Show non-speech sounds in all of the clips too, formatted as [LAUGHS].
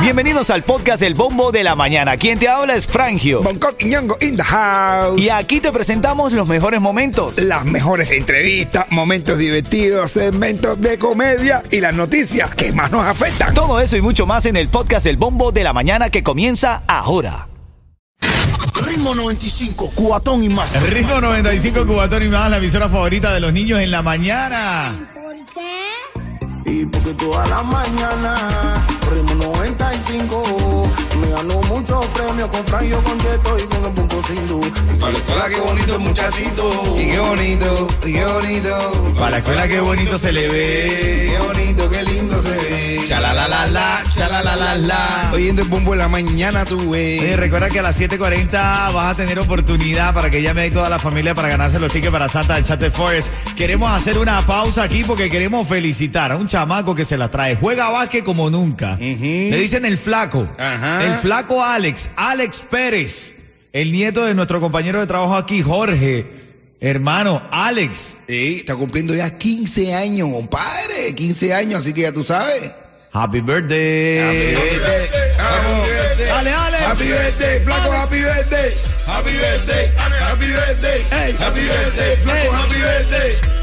Bienvenidos al podcast El Bombo de la Mañana. Quien te habla es Frangio. Bangkok y Ñongo in the house. Y aquí te presentamos los mejores momentos. Las mejores entrevistas, momentos divertidos, segmentos de comedia y las noticias que más nos afectan. Todo eso y mucho más en el podcast El Bombo de la Mañana que comienza ahora. Ritmo 95, cuatón y más. El ritmo 95 Cubatón y más, la emisora favorita de los niños en la mañana. Y porque toda la mañana 90 me ganó muchos premios con Frank, yo y con el. Para la escuela, qué bonito el muchachito. Y qué bonito, y qué bonito. Para la escuela, qué bonito se le ve. Qué bonito, qué lindo se ve. Chalalalala, chalalalala. Oyendo el bombo en la mañana, tú, güey. Recuerda que a las 7.40 vas a tener oportunidad para que llame ahí toda la familia para ganarse los tickets para Santa de Chate Forest. Queremos hacer una pausa aquí porque queremos felicitar a un chamaco que se la trae. Juega básquet como nunca. Uh. Le dicen el flaco. Ajá. El flaco Alex, Alex Pérez. El nieto de nuestro compañero de trabajo aquí, Jorge. Hermano, Alex. Sí, está cumpliendo ya 15 años, compadre. 15 años, así que ya tú sabes. Happy birthday. Happy birthday. Happy birthday. Dale, Alex. Happy birthday, flaco, happy birthday. Happy birthday, happy birthday. Happy birthday, flaco, happy birthday.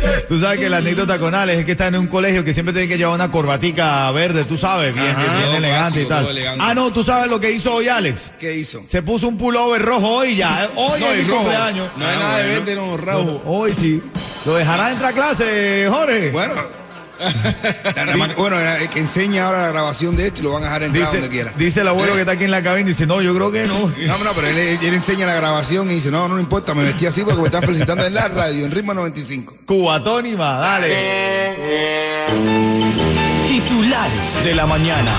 [LAUGHS] Tú sabes que la anécdota con Alex es que está en un colegio que siempre tiene que llevar una corbatica verde, tú sabes, bien, Ajá. bien Todo elegante y tal. elegante. Ah, no, tú sabes lo que hizo hoy Alex. ¿Qué hizo? Se puso un pullover rojo hoy ya. eh. Hoy No, es mi cumpleaños. No hay nada de verde, no, rojo. Hoy sí. ¿Lo dejará entrar a clase, Jorge? Bueno. Bueno, el que enseña ahora la grabación de esto y lo van a dejar entrar donde quiera. dice el abuelo que está aquí en la cabina, dice, no, yo creo que no. [LAUGHS] No, no, pero él, él enseña la grabación y dice, no, no importa, me vestí así porque me están felicitando en la radio, en ritmo 95. Cubatón y más, dale. Titulares de la mañana.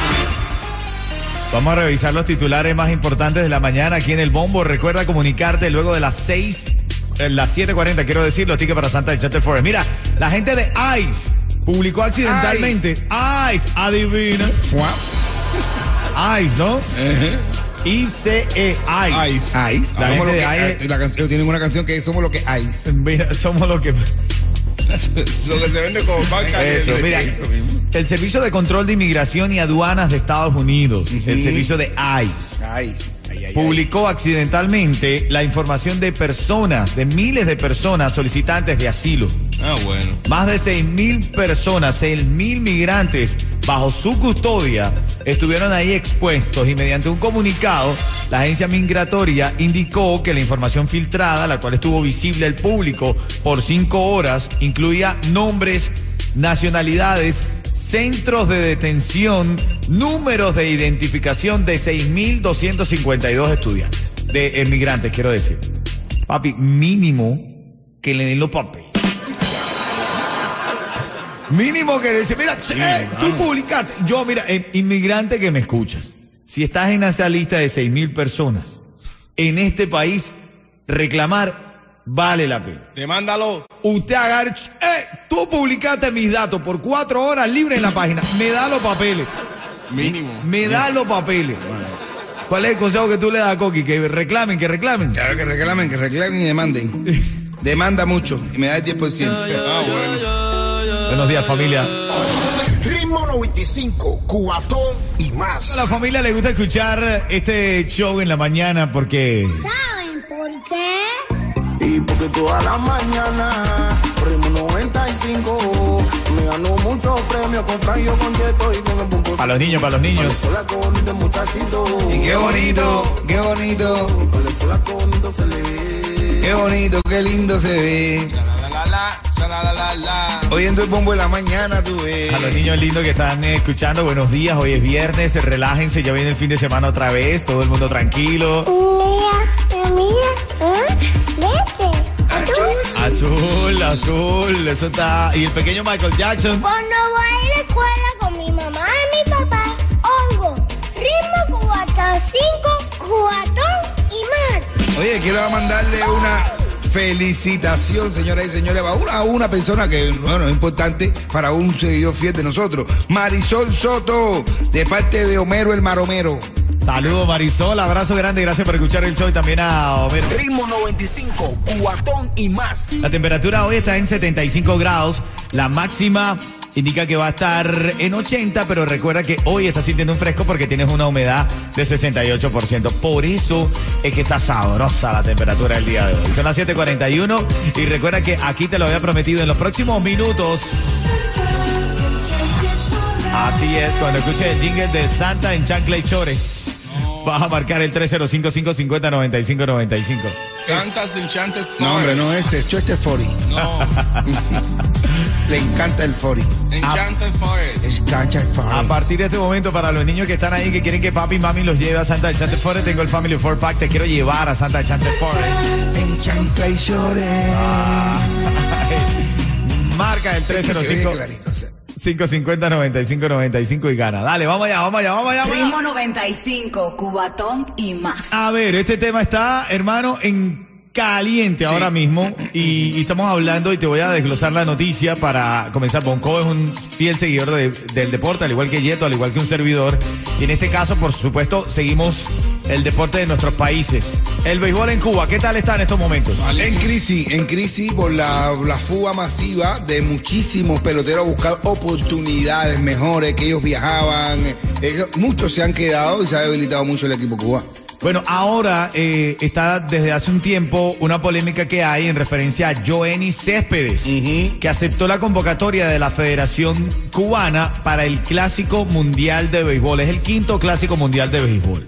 Vamos a revisar los titulares más importantes de la mañana aquí en el Bombo. Recuerda comunicarte luego de las 6, eh, las 7.40, quiero decir, los tickets para Santa Chate Forest. Mira, la gente de ICE publicó accidentalmente. ICE, adivina. Fua. ICE, ¿no? ICE, ICE. Ice. La somos gente lo que, Ice. la canción, tienen una canción que es Somos lo que Ice. Mira, somos lo que... [LAUGHS] lo que se vende como banca. Eso, mira. mismo. El Servicio de Control de Inmigración y Aduanas de Estados Unidos, el servicio de ICE. Ice. Ay, ay, ay. publicó accidentalmente la información de personas, de miles de personas solicitantes de asilo. Ah, bueno. Más de 6 mil personas, 6 mil migrantes bajo su custodia estuvieron ahí expuestos y mediante un comunicado la agencia migratoria indicó que la información filtrada, la cual estuvo visible al público por cinco horas, incluía nombres, nacionalidades, centros de detención, números de identificación de 6.252 estudiantes, de emigrantes, quiero decir. Papi, mínimo que le den los papeles. Mínimo que decir, mira, eh, tú publicaste. Yo, mira, eh, inmigrante que me escuchas. Si estás en esa lista de seis mil personas, en este país, reclamar vale la pena. Demándalo. Usted agarra, eh, tú publicaste mis datos por cuatro horas libre en la página. Me da los papeles. Mínimo. Me da los papeles. ¿Cuál es el consejo que tú le das a Coqui? Que reclamen, que reclamen. Claro que reclamen, que reclamen y demanden. Demanda mucho y me da el 10%. Ah, bueno. Buenos días, familia. Ritmo 95, cuatón y más. A la familia le gusta escuchar este show en la mañana porque ¿Saben por qué? Y porque toda la mañana, ritmo 95, me ganó muchos premios con Franjo, con Cheto y con el Punto para los niños, para los niños. Hola, qué bonito el muchachito. Y qué bonito, qué bonito, Con la escuela, qué bonito se le ve. qué bonito, qué lindo se ve. Oyendo el bombo de la mañana, tú ves. A los niños lindos que están eh, escuchando, buenos días. Hoy es viernes, relájense, ya viene el fin de semana otra vez, todo el mundo tranquilo. Azul, azul, eso está. Y el pequeño Michael Jackson. Cuando voy a la escuela con mi mamá y mi papá, oigo ritmo cuatro, cinco, cuatón y más. Oye, quiero mandarle una felicitación, señoras y señores, a una, a una persona que, bueno, es importante para un seguidor fiel de nosotros. Marisol Soto, de parte de Homero el Maromero. Saludos Marisol, abrazo grande, gracias por escuchar el show y también a Homero. Ritmo 95, cuatón y más. La temperatura hoy está en 75 grados, la máxima indica que va a estar en 80, pero recuerda que hoy está sintiendo un fresco porque tienes una humedad de 68%. Por eso es que está sabrosa la temperatura del día de hoy. Son las 7:41 y recuerda que aquí te lo había prometido en los próximos minutos. Así es, cuando escuches el jingle de Santa en Chancla y Chores, vas a marcar el 305-550-9595. Cantas, enchantes, No, hombre, no este, es este 40. No, [LAUGHS] Le encanta el 40. Enchanted Forest. Encanta el A 40. partir de este momento, para los niños que están ahí, que quieren que papi y mami los lleve a Santa Enchanted Forest, tengo el Family Four Pack, te quiero llevar a Santa Enchanted Forest. En chancla y llores. [LAUGHS] Marca el Es que se ve 305 clarito, o sea. 550-9595 y gana. Dale, vamos allá, vamos allá, vamos allá. Ritmo 95, Cubatón y más. A ver, este tema está, hermano, en caliente ahora mismo y, y estamos hablando y te voy a desglosar la noticia para comenzar. Bonco es un fiel seguidor de- del deporte, al igual que Yeto, al igual que un servidor. Y en este caso, por supuesto, seguimos el deporte de nuestros países. El béisbol en Cuba, ¿qué tal está en estos momentos? En crisis, en crisis por la, la fuga masiva de muchísimos peloteros a buscar oportunidades mejores, que ellos viajaban. Ellos- muchos se han quedado y se ha debilitado mucho el equipo cubano. Bueno, ahora eh, está desde hace un tiempo una polémica que hay en referencia a Joenny Céspedes, que aceptó la convocatoria de la Federación Cubana para el Clásico Mundial de Béisbol. Es el quinto Clásico Mundial de Béisbol.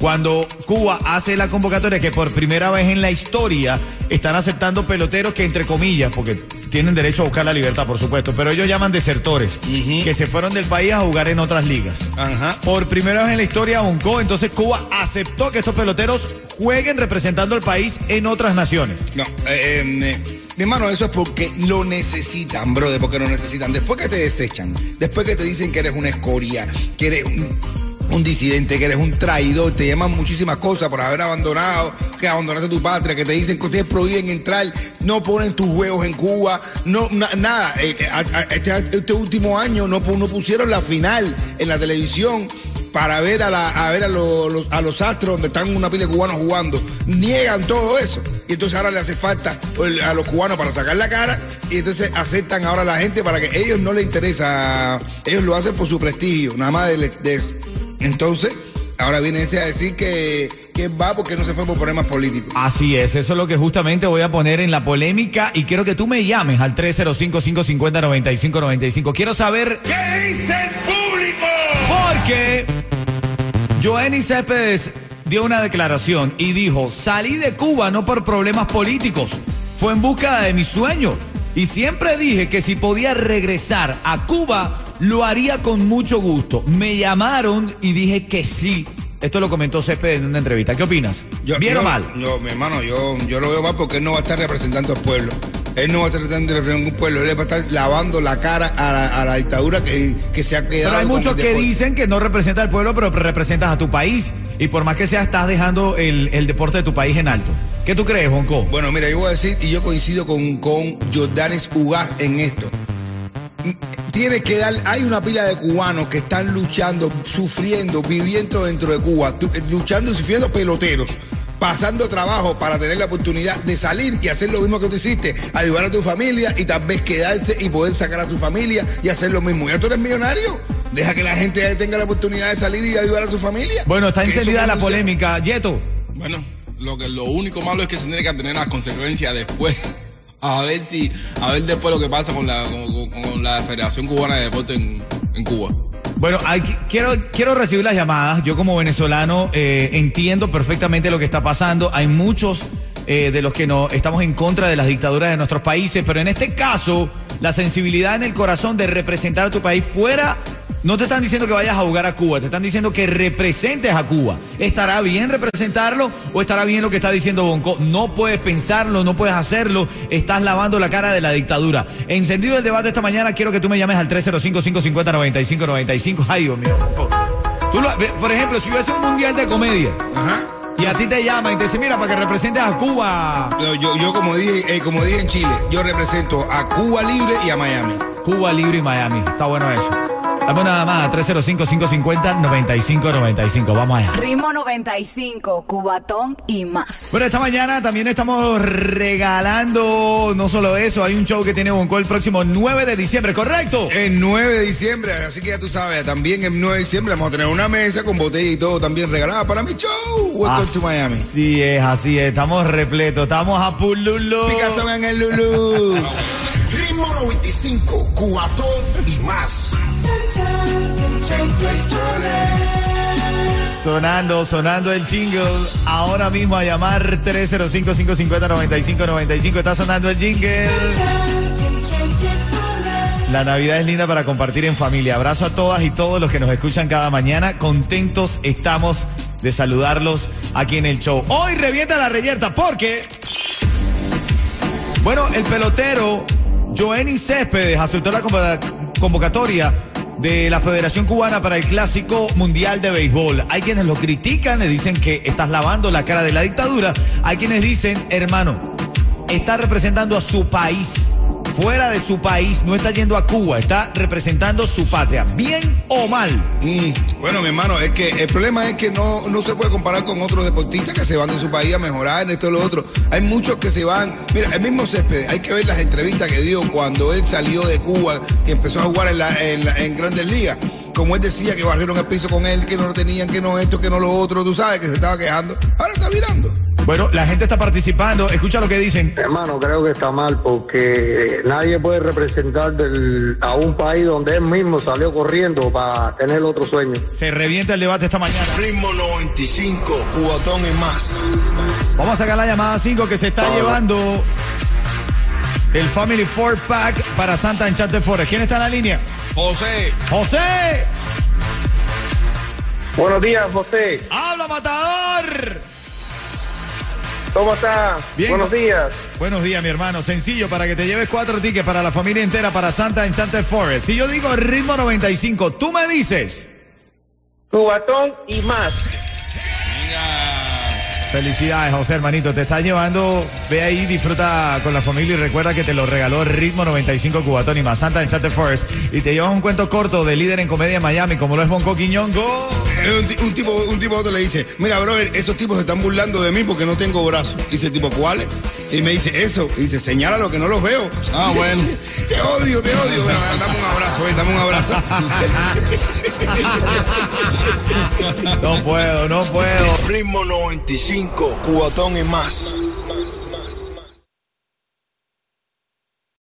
Cuando Cuba hace la convocatoria, que por primera vez en la historia están aceptando peloteros que, entre comillas, porque tienen derecho a buscar la libertad, por supuesto, pero ellos llaman desertores, que se fueron del país a jugar en otras ligas. Ajá. Por primera vez en la historia, Bonco, entonces Cuba aceptó que estos peloteros jueguen representando al país en otras naciones. No, eh, eh, mi hermano, eso es porque lo necesitan, brother, porque lo necesitan. Después que te desechan, después que te dicen que eres una escoria, que eres un, un disidente, que eres un traidor, te llaman muchísimas cosas por haber abandonado, que abandonaste tu patria, que te dicen que ustedes prohíben entrar, no ponen tus juegos en Cuba, no na- nada. Eh, este, este último año no, no pusieron la final en la televisión para ver a, la, a ver a, lo- los, a los astros donde están una pila de cubanos jugando. Niegan todo eso. Y entonces ahora le hace falta a los cubanos para sacar la cara y entonces aceptan ahora a la gente para que ellos no les interesa. Ellos lo hacen por su prestigio, nada más de, de- Entonces, ahora viene este a decir que, que va porque no se fue por problemas políticos. Así es, eso es lo que justamente voy a poner en la polémica y quiero que tú me llames al 305-550-9595. Quiero saber ¿Qué dice el público? Porque Joenny Céspedes dio una declaración y dijo, salí de Cuba no por problemas políticos, fue en busca de mi sueño. Y siempre dije que si podía regresar a Cuba, lo haría con mucho gusto. Me llamaron y dije que sí. Esto lo comentó Céspedes en una entrevista. ¿Qué opinas? ¿Bien yo- o mal? Yo, mi hermano, yo, yo lo veo mal porque él no va a estar representando al pueblo. Él no va a estar representando a un pueblo. Él va a estar lavando la cara a la, a la dictadura que, que se ha quedado. Pero hay muchos el que deporte. dicen que no representa al pueblo, pero representas a tu país. Y por más que sea, estás dejando el, el deporte de tu país en alto. ¿Qué tú crees, Bonco? Bueno, mira, yo voy a decir, y yo coincido con, con Jordanes Ugaz en esto. Tiene que dar, hay una pila de cubanos que están luchando, sufriendo, viviendo dentro de Cuba, tu- eh, luchando y sufriendo peloteros, pasando trabajo para tener la oportunidad de salir y hacer lo mismo que tú hiciste, ayudar a tu familia y tal vez quedarse y poder sacar a su familia y hacer lo mismo. ¿Ya tú eres millonario? Deja que la gente tenga la oportunidad de salir y ayudar a su familia. Bueno, está encendida la funciona. polémica. Yeto. Bueno, lo que lo único malo es que se tiene que tener las consecuencias después. [LAUGHS] A ver si, a ver después lo que pasa con la, con, la Federación Cubana de Deporte en, en Cuba. Bueno, hay quiero, quiero recibir las llamadas. Yo como venezolano eh, entiendo perfectamente lo que está pasando. Hay muchos eh, de los que no estamos en contra de las dictaduras de nuestros países, pero en este caso, la sensibilidad en el corazón de representar a tu país fuera, no te están diciendo que vayas a jugar a Cuba, te están diciendo que representes a Cuba. ¿Estará bien representarlo o estará bien lo que está diciendo Bonco? No puedes pensarlo, no puedes hacerlo, estás lavando la cara de la dictadura. Encendido el debate esta mañana, quiero que tú me llames al 305-550-9595. Ay, Dios mío. Tú lo- por ejemplo, si hubiese un mundial de comedia Ajá. y así te llama y te dice, mira, para que representes a Cuba, Yo, yo, yo como dije, eh, como dije en Chile, yo represento a Cuba Libre y a Miami. Cuba Libre y Miami. Está bueno eso. Dame una más, 305-550-9595. Vamos allá. Ritmo 95, Cubatón y más. Bueno, esta mañana también estamos regalando, no solo eso, hay un show que tiene Bonco el próximo 9 de diciembre, ¿correcto? El 9 de diciembre, así que ya tú sabes, también el 9 de diciembre vamos a tener una mesa con botella y todo también regalada para mi show. Welcome to Miami. Así es, así es, estamos repletos, estamos a Pululu. Picazón en el Lulu. [LAUGHS] Ritmo 95, Cubatón y más. Sonando, sonando el jingle. Ahora mismo a llamar 305-550-9595. Está sonando el jingle. La Navidad es linda para compartir en familia. Abrazo a todas y todos los que nos escuchan cada mañana. Contentos estamos de saludarlos aquí en el show. Hoy revienta la reyerta porque... Bueno, el pelotero Joenny Céspedes aceptó la convoca- convocatoria de la Federación Cubana para el Clásico Mundial de Béisbol. Hay quienes lo critican, le dicen que estás lavando la cara de la dictadura. Hay quienes dicen, hermano, está representando a su país. Fuera de su país, no está yendo a Cuba, está representando su patria. ¿Bien o mal? Mm, Bueno, mi hermano, es que el problema es que no, no se puede comparar con otros deportistas que se van de su país a mejorar en esto y lo otro. Hay muchos que se van. Mira, el mismo Céspedes, hay que ver las entrevistas que dio cuando él salió de Cuba, que empezó a jugar en, la- en Grandes Ligas. Como él decía que barrieron el piso con él, que no lo tenían, que no esto, que no lo otro, tú sabes, que se estaba quejando. Ahora está mirando. Bueno, la gente está participando. Escucha lo que dicen. Hermano, creo que está mal porque nadie puede representar del- a un país donde él mismo salió corriendo para tener otro sueño. Se revienta el debate esta mañana. Ritmo 95, Cubatón y más. Vamos a sacar la llamada 5 que se está llevando el Family Four Pack para Santa Enchanted Forest. ¿Quién está en la línea? José, ¡José! Buenos días, José. ¡Habla, matador! ¿Cómo estás? Bien. Buenos días. Buenos días, mi hermano. Sencillo, para que te lleves cuatro tickets para la familia entera para Santa Enchanted Forest. Si yo digo ritmo 95, tú me dices. Cubatón y más. Felicidades, José, hermanito. Te estás llevando. Ve ahí, disfruta con la familia y recuerda que te lo regaló Ritmo 95 Cubatón y más Santa Enchanted Forest. Y te llevas un cuento corto de líder en comedia en Miami, como lo es Bonco Quiñongo. Eh, Un, ti- un tipo, un tipo a otro le dice, mira, brother, esos tipos se están burlando de mí porque no tengo brazos. Dice tipo, ¿cuáles? Y me dice, eso. Y dice, señala lo que no los veo. Ah, [LAUGHS] bueno. te odio, te odio. Bueno, dame un abrazo, ven, dame un abrazo. [LAUGHS] No puedo, no puedo. Ritmo 95, Cubatón y más.